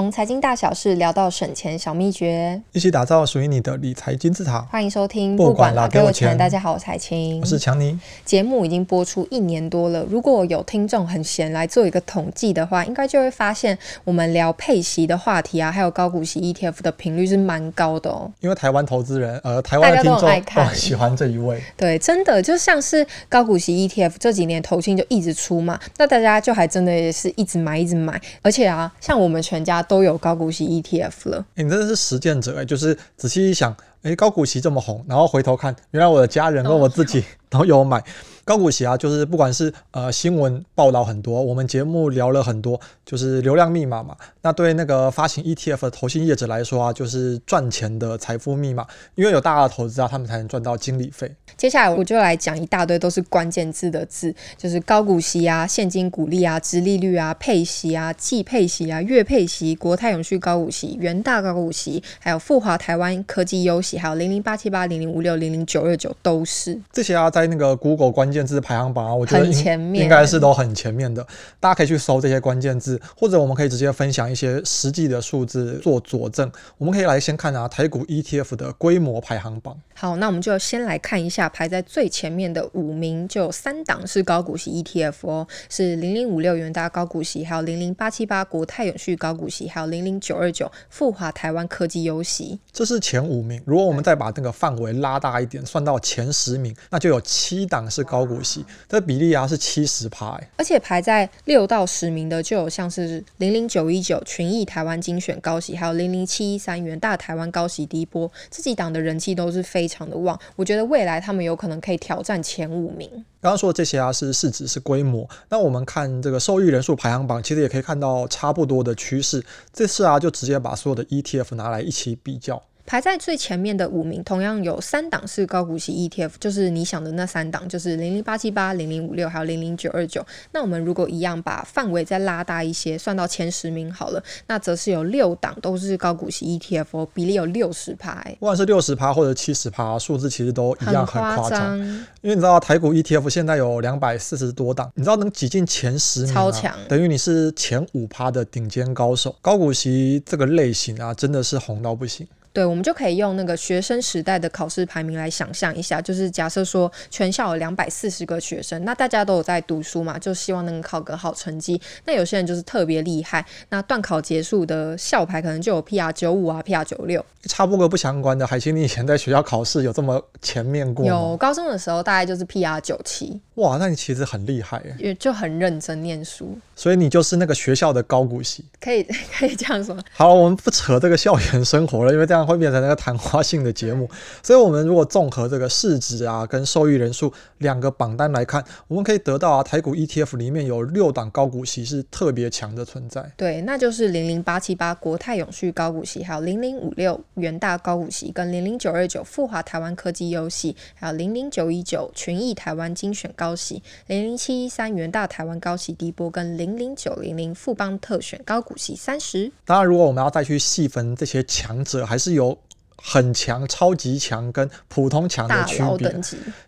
从财经大小事聊到省钱小秘诀，一起打造属于你的理财金字塔。欢迎收听，不管啦给我钱。大家好，我是彩青，我是强尼。节目已经播出一年多了，如果有听众很闲来做一个统计的话，应该就会发现我们聊配息的话题啊，还有高股息 ETF 的频率是蛮高的哦。因为台湾投资人，呃，台湾的听众爱看，喜欢这一位。对，真的就像是高股息 ETF 这几年投信就一直出嘛，那大家就还真的也是一直买，一直买，而且啊，像我们全家。都有高股息 ETF 了，欸、你真的是实践者哎！就是仔细一想，哎、欸，高股息这么红，然后回头看，原来我的家人跟我自己都有买。高股息啊，就是不管是呃新闻报道很多，我们节目聊了很多，就是流量密码嘛。那对那个发行 ETF 的投信业者来说啊，就是赚钱的财富密码，因为有大额投资啊，他们才能赚到经理费。接下来我就来讲一大堆都是关键字的字，就是高股息啊、现金股利啊、殖利率啊、配息啊、季配息啊、月配息、国泰永续高股息、元大高股息，还有富华台湾科技优息，还有零零八七八、零零五六、零零九二九都是这些啊，在那个 Google 关键字排行榜啊，我觉得应应该是都很前面的，大家可以去搜这些关键字，或者我们可以直接分享一些实际的数字做佐证。我们可以来先看啊，台股 ETF 的规模排行榜。好，那我们就先来看一下排在最前面的五名，就有三档是高股息 ETF 哦，是零零五六元大高股息，还有零零八七八国泰永续高股息，还有零零九二九富华台湾科技优息。这是前五名。如果我们再把那个范围拉大一点，算到前十名，那就有七档是高股息，这比例啊是七十趴。而且排在六到十名的就有像是零零九一九群益台湾精选高息，还有零零七一三元大台湾高息低波，这几档的人气都是。非常的旺，我觉得未来他们有可能可以挑战前五名。刚刚说的这些啊，是市值是规模。那我们看这个受益人数排行榜，其实也可以看到差不多的趋势。这次啊，就直接把所有的 ETF 拿来一起比较。排在最前面的五名，同样有三档是高股息 ETF，就是你想的那三档，就是零零八七八、零零五六，还有零零九二九。那我们如果一样把范围再拉大一些，算到前十名好了，那则是有六档都是高股息 ETF 哦，比例有六十趴。不管是六十趴或者七十趴，数字其实都一样很夸张。因为你知道台股 ETF 现在有两百四十多档，你知道能挤进前十名，超强，等于你是前五趴的顶尖高手。高股息这个类型啊，真的是红到不行。对，我们就可以用那个学生时代的考试排名来想象一下，就是假设说全校有两百四十个学生，那大家都有在读书嘛，就希望能考个好成绩。那有些人就是特别厉害，那段考结束的校牌可能就有 PR 九五啊，PR 九六。差不多不相关的，海清，你以前在学校考试有这么前面过吗？有，高中的时候大概就是 PR 九七。哇，那你其实很厉害耶，也就很认真念书。所以你就是那个学校的高股息，可以 可以这样说。好，我们不扯这个校园生活了，因为这样会变成那个谈话性的节目。所以，我们如果综合这个市值啊跟受益人数两个榜单来看，我们可以得到啊，台股 ETF 里面有六档高股息是特别强的存在。对，那就是零零八七八国泰永续高股息，还有零零五六元大高股息，跟零零九二九富华台湾科技优息，还有零零九一九群益台湾精选高息，零零七一三元大台湾高息低波，跟零。零零九零零富邦特选高股息三十。当然，如果我们要再去细分这些强者，还是有很强、超级强跟普通强的区别。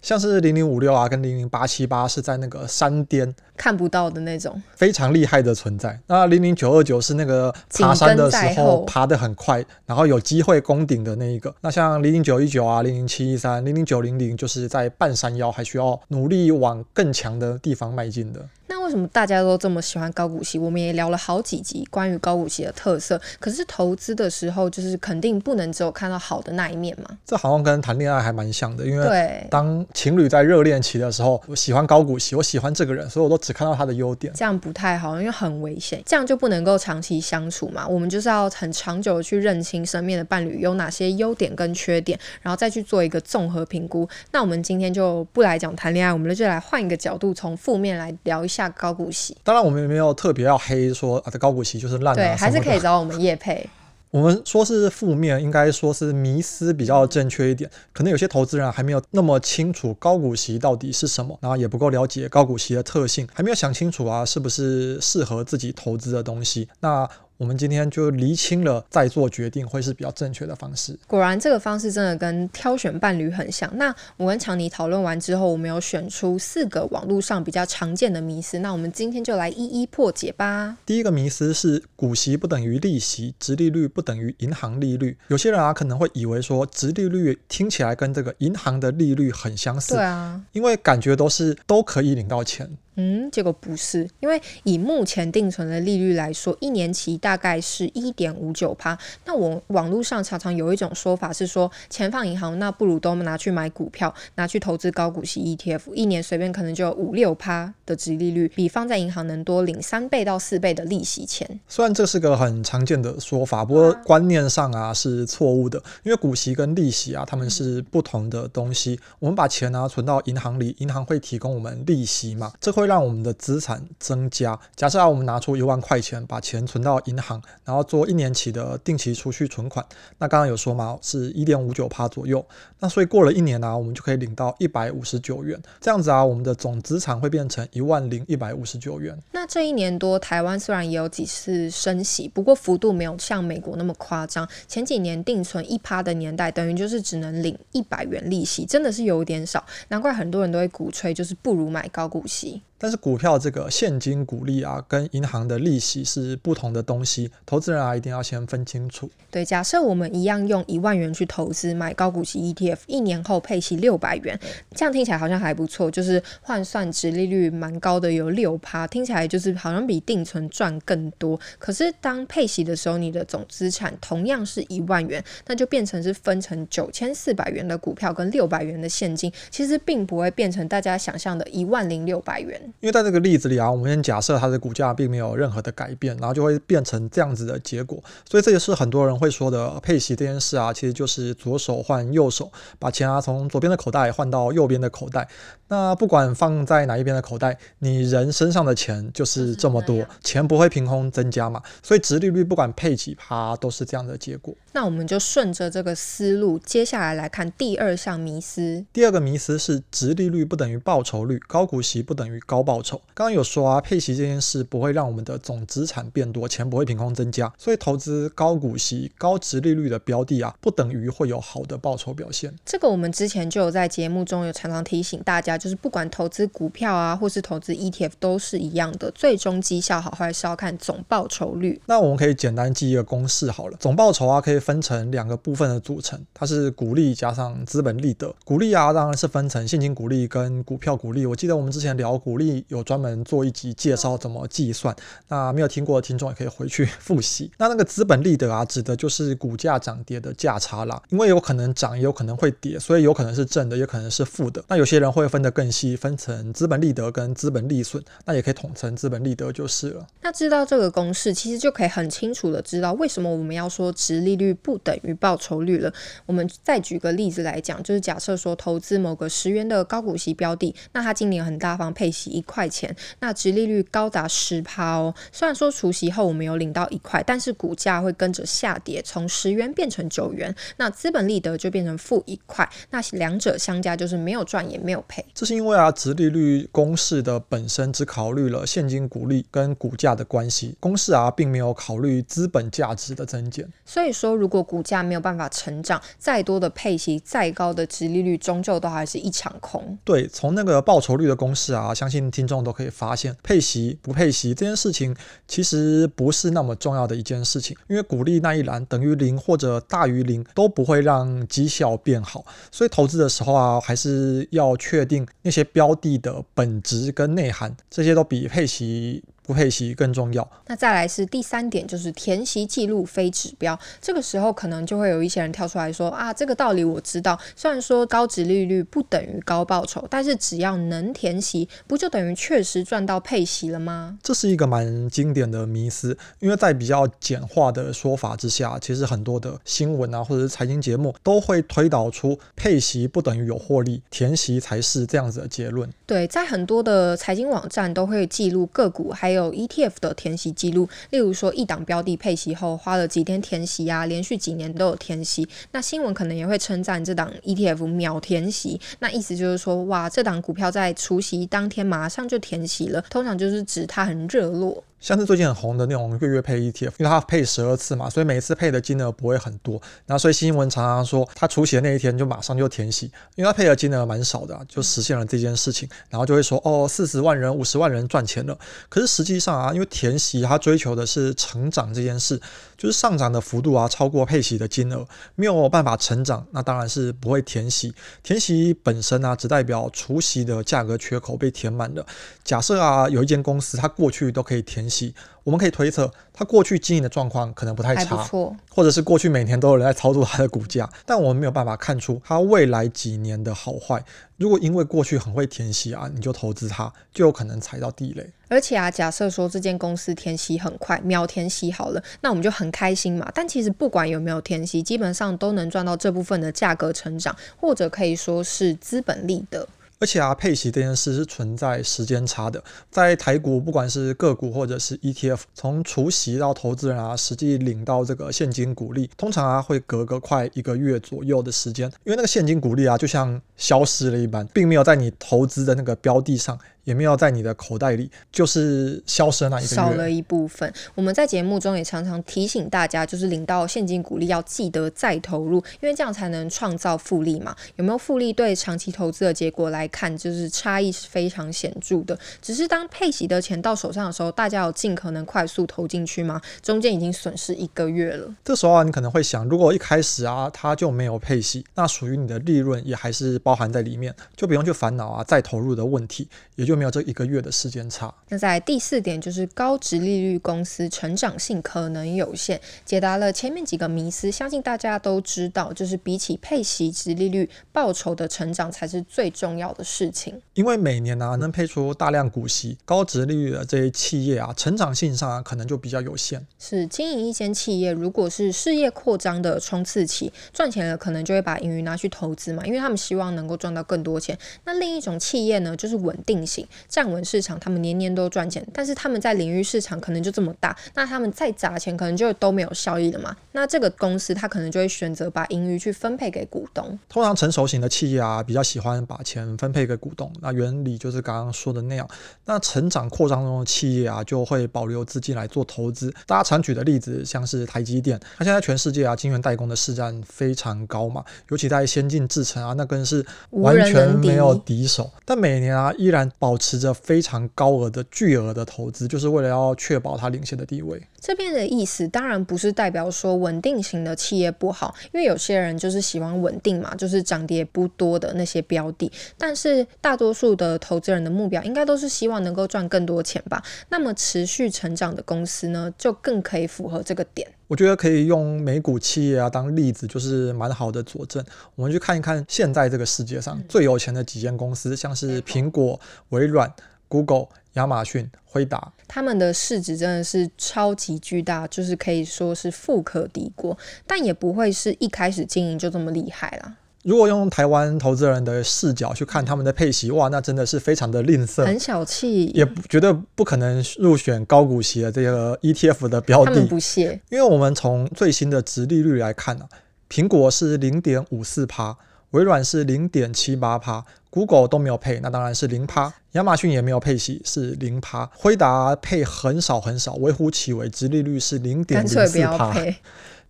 像是零零五六啊，跟零零八七八是在那个山巅看不到的那种非常厉害的存在。那零零九二九是那个爬山的时候爬得很快，然后有机会攻顶的那一个。那像零零九一九啊，零零七一三、零零九零零，就是在半山腰，还需要努力往更强的地方迈进的。那为什么大家都这么喜欢高股息？我们也聊了好几集关于高股息的特色。可是投资的时候，就是肯定不能只有看到好的那一面嘛。这好像跟谈恋爱还蛮像的，因为当情侣在热恋期的时候，我喜欢高股息，我喜欢这个人，所以我都只看到他的优点。这样不太好，因为很危险，这样就不能够长期相处嘛。我们就是要很长久的去认清身边的伴侣有哪些优点跟缺点，然后再去做一个综合评估。那我们今天就不来讲谈恋爱，我们就来换一个角度，从负面来聊一下。高股息，当然我们也没有特别要黑说啊，这高股息就是烂的。对，还是可以找我们叶配。我们说是负面，应该说是迷思比较正确一点。可能有些投资人还没有那么清楚高股息到底是什么，然后也不够了解高股息的特性，还没有想清楚啊，是不是适合自己投资的东西。那我们今天就厘清了再做决定会是比较正确的方式。果然，这个方式真的跟挑选伴侣很像。那我跟强尼讨论完之后，我们有选出四个网络上比较常见的迷思，那我们今天就来一一破解吧。第一个迷思是股息不等于利息，殖利率不等于银行利率。有些人啊可能会以为说，殖利率听起来跟这个银行的利率很相似，对啊，因为感觉都是都可以领到钱。嗯，结果不是，因为以目前定存的利率来说，一年期大概是一点五九趴。那我网络上常常有一种说法是说，钱放银行，那不如都拿去买股票，拿去投资高股息 ETF，一年随便可能就五六趴的殖利率，比放在银行能多领三倍到四倍的利息钱。虽然这是个很常见的说法，不过观念上啊是错误的，因为股息跟利息啊，它们是不同的东西。我们把钱啊存到银行里，银行会提供我们利息嘛，这会。会让我们的资产增加。假设啊，我们拿出一万块钱，把钱存到银行，然后做一年期的定期储蓄存款。那刚刚有说嘛，是一点五九趴左右。那所以过了一年呢、啊，我们就可以领到一百五十九元。这样子啊，我们的总资产会变成一万零一百五十九元。那这一年多，台湾虽然也有几次升息，不过幅度没有像美国那么夸张。前几年定存一趴的年代，等于就是只能领一百元利息，真的是有点少。难怪很多人都会鼓吹，就是不如买高股息。但是股票这个现金股利啊，跟银行的利息是不同的东西，投资人啊一定要先分清楚。对，假设我们一样用一万元去投资买高股息 ETF，一年后配息六百元，这样听起来好像还不错，就是换算值利率蛮高的，有六趴，听起来就是好像比定存赚更多。可是当配息的时候，你的总资产同样是一万元，那就变成是分成九千四百元的股票跟六百元的现金，其实并不会变成大家想象的一万零六百元。因为在这个例子里啊，我们先假设它的股价并没有任何的改变，然后就会变成这样子的结果。所以这也是很多人会说的配息这件事啊，其实就是左手换右手，把钱啊从左边的口袋换到右边的口袋。那不管放在哪一边的口袋，你人身上的钱就是这么多，钱不会凭空增加嘛。所以直利率不管配几趴都是这样的结果。那我们就顺着这个思路，接下来来看第二项迷思。第二个迷思是直利率不等于报酬率，高股息不等于高报酬。刚刚有说啊，配息这件事不会让我们的总资产变多，钱不会凭空增加，所以投资高股息、高殖利率的标的啊，不等于会有好的报酬表现。这个我们之前就有在节目中有常常提醒大家，就是不管投资股票啊，或是投资 ETF 都是一样的，最终绩效好坏是要看总报酬率。那我们可以简单记一个公式好了，总报酬啊可以分成两个部分的组成，它是股利加上资本利得。股利啊当然是分成现金股利跟股票股利。我记得我们之前聊股利有专门做一集介绍怎么计算，那没有听过的听众也可以回去 复习。那那个资本利得啊，指的就是股价涨跌的价差啦，因为有可能涨也有可能会跌，所以有可能是正的，也可能是负的。那有些人会分得更细，分成资本利得跟资本利损，那也可以统称资本利得就是了。那知道这个公式，其实就可以很清楚的知道为什么我们要说殖利率不等于报酬率了。我们再举个例子来讲，就是假设说投资某个十元的高股息标的，那它今年很大方配息一块钱，那殖利率高达十趴哦。虽然说除息后我们有领到一块，但是股价会跟着下跌，从十元变成九元，那资本利得就变成负一块，那两者相加就是没有赚也没有赔。这是因为啊，殖利率公式的本身只考虑了现金股利跟股价的关系，公式啊并没有考虑资本价值的增减。所以说，如果股价没有办法成长，再多的配息，再高的殖利率，终究都还是一场空。对，从那个报酬率的公式啊，相信听众都可以发现，配息不配息这件事情其实不是那么重要的一件事情，因为股利那一栏等于零或者大于零都不会让绩效变好。所以投资的时候啊，还是要确定那些标的的本质跟内涵，这些都比配息。不配息更重要。那再来是第三点，就是填息记录非指标。这个时候可能就会有一些人跳出来说啊，这个道理我知道。虽然说高值利率不等于高报酬，但是只要能填息，不就等于确实赚到配息了吗？这是一个蛮经典的迷思，因为在比较简化的说法之下，其实很多的新闻啊或者是财经节目都会推导出配息不等于有获利，填息才是这样子的结论。对，在很多的财经网站都会记录个股还有有 ETF 的填息记录，例如说一档标的配息后花了几天填息啊，连续几年都有填息。那新闻可能也会称赞这档 ETF 秒填息，那意思就是说，哇，这档股票在除夕当天马上就填息了，通常就是指它很热络。像是最近很红的那种月月配 ETF，因为它配十二次嘛，所以每次配的金额不会很多。那所以新闻常常说，它除息的那一天就马上就填息，因为它配的金额蛮少的，就实现了这件事情。然后就会说，哦，四十万人、五十万人赚钱了。可是实际上啊，因为填息它追求的是成长这件事，就是上涨的幅度啊超过配息的金额，没有办法成长，那当然是不会填息。填息本身啊，只代表除息的价格缺口被填满了。假设啊，有一间公司它过去都可以填息，我们可以推测它过去经营的状况可能不太差，或者是过去每年都有人在操作它的股价，但我们没有办法看出它未来几年的好坏。如果因为过去很会填息啊，你就投资它，就有可能踩到地雷。而且啊，假设说这间公司填息很快，秒填息好了，那我们就很开心嘛。但其实不管有没有填息，基本上都能赚到这部分的价格成长，或者可以说是资本利得。而且啊，配息这件事是存在时间差的。在台股，不管是个股或者是 ETF，从除息到投资人啊，实际领到这个现金股利，通常啊会隔个快一个月左右的时间。因为那个现金股利啊，就像消失了一般，并没有在你投资的那个标的上。也没有在你的口袋里，就是消失了那一少了一部分。我们在节目中也常常提醒大家，就是领到现金股利要记得再投入，因为这样才能创造复利嘛。有没有复利，对长期投资的结果来看，就是差异是非常显著的。只是当配息的钱到手上的时候，大家有尽可能快速投进去吗？中间已经损失一个月了。这时候啊，你可能会想，如果一开始啊，它就没有配息，那属于你的利润也还是包含在里面，就不用去烦恼啊再投入的问题，也就。就没有这一个月的时间差。那在第四点就是高值利率公司成长性可能有限，解答了前面几个迷思，相信大家都知道，就是比起配息、值利率报酬的成长才是最重要的事情。因为每年啊能配出大量股息、高值利率的这些企业啊，成长性上啊可能就比较有限。是经营一间企业，如果是事业扩张的冲刺期，赚钱了可能就会把盈余拿去投资嘛，因为他们希望能够赚到更多钱。那另一种企业呢，就是稳定性。站稳市场，他们年年都赚钱，但是他们在领域市场可能就这么大，那他们再砸钱，可能就都没有效益了嘛。那这个公司他可能就会选择把盈余去分配给股东。通常成熟型的企业啊，比较喜欢把钱分配给股东。那原理就是刚刚说的那样。那成长扩张中的企业啊，就会保留资金来做投资。大家常举的例子，像是台积电，它现在全世界啊，晶圆代工的市占非常高嘛，尤其在先进制程啊，那更是完全没有敌手。但每年啊，依然保保持着非常高额的巨额的投资，就是为了要确保它领先的地位。这边的意思当然不是代表说稳定型的企业不好，因为有些人就是喜欢稳定嘛，就是涨跌不多的那些标的。但是大多数的投资人的目标应该都是希望能够赚更多钱吧？那么持续成长的公司呢，就更可以符合这个点。我觉得可以用美股企业啊当例子，就是蛮好的佐证。我们去看一看现在这个世界上最有钱的几间公司，像是苹果、微软、Google。亚马逊、辉达，他们的市值真的是超级巨大，就是可以说是富可敌国，但也不会是一开始经营就这么厉害啦。如果用台湾投资人的视角去看他们的配息，哇，那真的是非常的吝啬，很小气，也绝对不可能入选高股息的这个 ETF 的标的。他们不屑，因为我们从最新的值利率来看呢、啊，苹果是零点五四趴，微软是零点七八趴。Google 都没有配，那当然是零趴。亚马逊也没有配息，是零趴。辉达配很少很少，微乎其微，直利率是零点零四趴。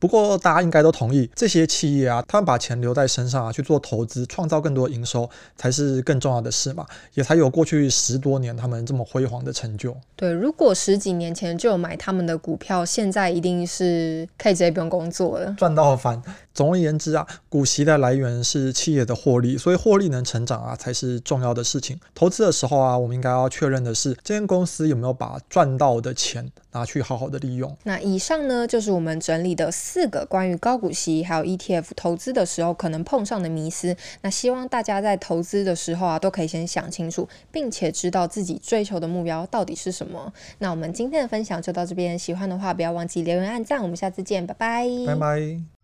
不过大家应该都同意，这些企业啊，他们把钱留在身上啊，去做投资，创造更多营收，才是更重要的事嘛，也才有过去十多年他们这么辉煌的成就。对，如果十几年前就有买他们的股票，现在一定是可以直接不用工作了，赚到翻。总而言之啊，股息的来源是企业的获利，所以获利能成长啊，才是重要的事情。投资的时候啊，我们应该要确认的是，这间公司有没有把赚到的钱拿去好好的利用。那以上呢，就是我们整理的。四个关于高股息还有 ETF 投资的时候可能碰上的迷思，那希望大家在投资的时候啊，都可以先想清楚，并且知道自己追求的目标到底是什么。那我们今天的分享就到这边，喜欢的话不要忘记留言按赞，我们下次见，拜拜，拜拜。